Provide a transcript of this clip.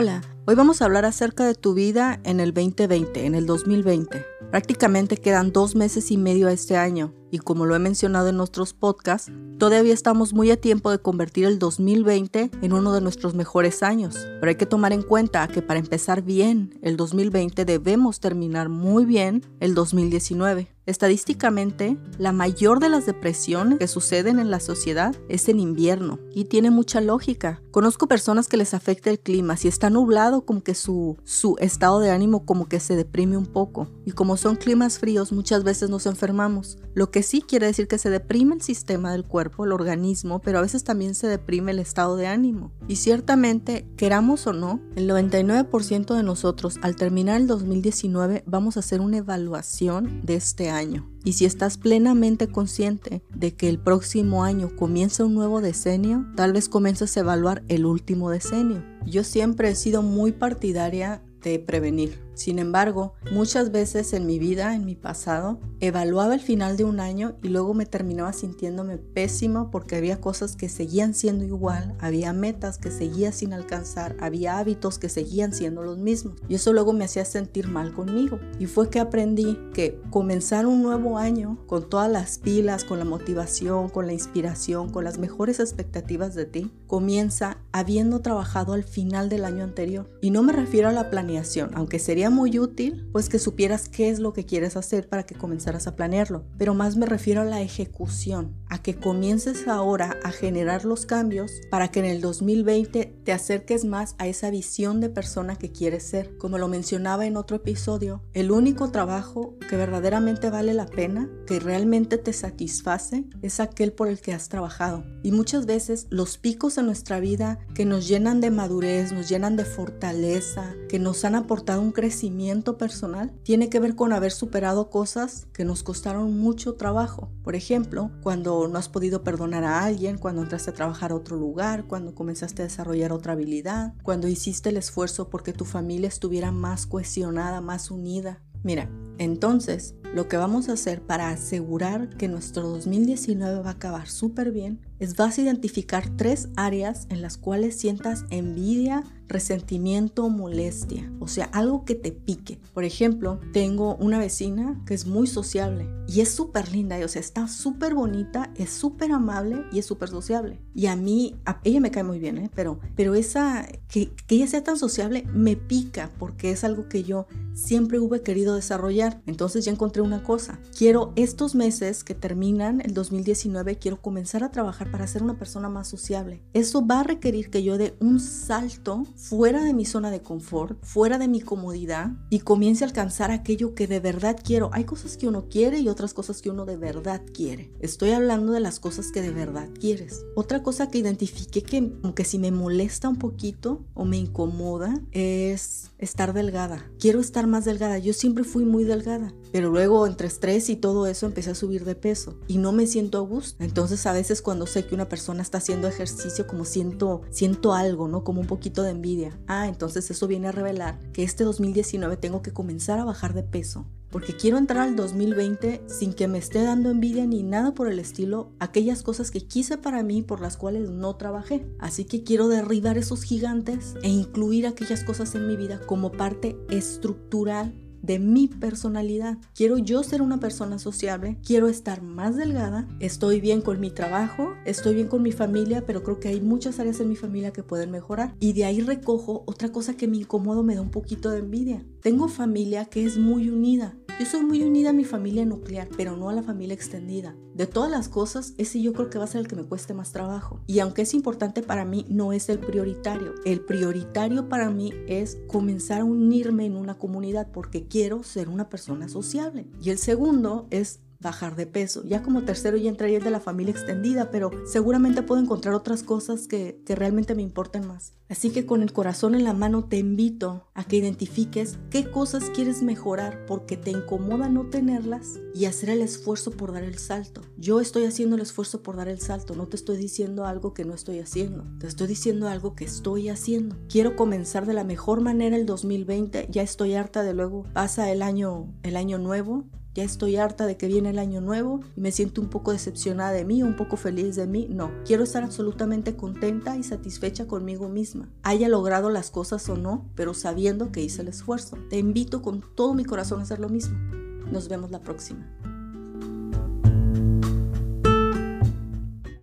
Hola, hoy vamos a hablar acerca de tu vida en el 2020, en el 2020. Prácticamente quedan dos meses y medio a este año y como lo he mencionado en nuestros podcasts, todavía estamos muy a tiempo de convertir el 2020 en uno de nuestros mejores años. Pero hay que tomar en cuenta que para empezar bien el 2020 debemos terminar muy bien el 2019. Estadísticamente, la mayor de las depresiones que suceden en la sociedad es en invierno y tiene mucha lógica. Conozco personas que les afecta el clima, si está nublado como que su, su estado de ánimo como que se deprime un poco y como son climas fríos muchas veces nos enfermamos, lo que sí quiere decir que se deprime el sistema del cuerpo, el organismo, pero a veces también se deprime el estado de ánimo. Y ciertamente, queramos o no, el 99% de nosotros al terminar el 2019 vamos a hacer una evaluación de este año y si estás plenamente consciente de que el próximo año comienza un nuevo decenio, tal vez comiences a evaluar el último decenio. Yo siempre he sido muy partidaria de prevenir. Sin embargo, muchas veces en mi vida, en mi pasado, evaluaba el final de un año y luego me terminaba sintiéndome pésimo porque había cosas que seguían siendo igual, había metas que seguía sin alcanzar, había hábitos que seguían siendo los mismos. Y eso luego me hacía sentir mal conmigo. Y fue que aprendí que comenzar un nuevo año con todas las pilas, con la motivación, con la inspiración, con las mejores expectativas de ti, comienza habiendo trabajado al final del año anterior. Y no me refiero a la planeación, aunque sería muy útil pues que supieras qué es lo que quieres hacer para que comenzaras a planearlo, pero más me refiero a la ejecución, a que comiences ahora a generar los cambios para que en el 2020 te acerques más a esa visión de persona que quieres ser. Como lo mencionaba en otro episodio, el único trabajo que verdaderamente vale la pena, que realmente te satisface, es aquel por el que has trabajado. Y muchas veces los picos en nuestra vida que nos llenan de madurez, nos llenan de fortaleza, que nos han aportado un crecimiento, personal tiene que ver con haber superado cosas que nos costaron mucho trabajo. Por ejemplo, cuando no has podido perdonar a alguien, cuando entraste a trabajar a otro lugar, cuando comenzaste a desarrollar otra habilidad, cuando hiciste el esfuerzo porque tu familia estuviera más cohesionada, más unida. Mira, entonces, lo que vamos a hacer para asegurar que nuestro 2019 va a acabar súper bien vas a identificar tres áreas en las cuales sientas envidia, resentimiento molestia, o sea, algo que te pique. Por ejemplo, tengo una vecina que es muy sociable y es súper linda, o sea, está súper bonita, es súper amable y es súper sociable. Y a mí, a ella me cae muy bien, ¿eh? pero, pero esa, que, que ella sea tan sociable me pica porque es algo que yo siempre hubiera querido desarrollar. Entonces ya encontré una cosa. Quiero estos meses que terminan el 2019, quiero comenzar a trabajar para ser una persona más sociable. Eso va a requerir que yo dé un salto fuera de mi zona de confort, fuera de mi comodidad y comience a alcanzar aquello que de verdad quiero. Hay cosas que uno quiere y otras cosas que uno de verdad quiere. Estoy hablando de las cosas que de verdad quieres. Otra cosa que identifique que aunque si me molesta un poquito o me incomoda es estar delgada. Quiero estar más delgada. Yo siempre fui muy delgada, pero luego entre estrés y todo eso empecé a subir de peso y no me siento a gusto. Entonces a veces cuando sé que una persona está haciendo ejercicio como siento siento algo, ¿no? Como un poquito de envidia. Ah, entonces eso viene a revelar que este 2019 tengo que comenzar a bajar de peso porque quiero entrar al 2020 sin que me esté dando envidia ni nada por el estilo, aquellas cosas que quise para mí por las cuales no trabajé. Así que quiero derribar esos gigantes e incluir aquellas cosas en mi vida como parte estructural de mi personalidad. Quiero yo ser una persona sociable, quiero estar más delgada, estoy bien con mi trabajo, estoy bien con mi familia, pero creo que hay muchas áreas en mi familia que pueden mejorar. Y de ahí recojo otra cosa que me incomoda, me da un poquito de envidia. Tengo familia que es muy unida. Yo soy muy unida a mi familia nuclear, pero no a la familia extendida. De todas las cosas, ese yo creo que va a ser el que me cueste más trabajo. Y aunque es importante para mí, no es el prioritario. El prioritario para mí es comenzar a unirme en una comunidad porque quiero ser una persona sociable. Y el segundo es bajar de peso. Ya como tercero ya entraría el de la familia extendida, pero seguramente puedo encontrar otras cosas que, que realmente me importen más. Así que con el corazón en la mano te invito a que identifiques qué cosas quieres mejorar porque te incomoda no tenerlas y hacer el esfuerzo por dar el salto. Yo estoy haciendo el esfuerzo por dar el salto, no te estoy diciendo algo que no estoy haciendo, te estoy diciendo algo que estoy haciendo. Quiero comenzar de la mejor manera el 2020, ya estoy harta de luego pasa el año el año nuevo ya estoy harta de que viene el año nuevo y me siento un poco decepcionada de mí, un poco feliz de mí. No, quiero estar absolutamente contenta y satisfecha conmigo misma. Haya logrado las cosas o no, pero sabiendo que hice el esfuerzo. Te invito con todo mi corazón a hacer lo mismo. Nos vemos la próxima.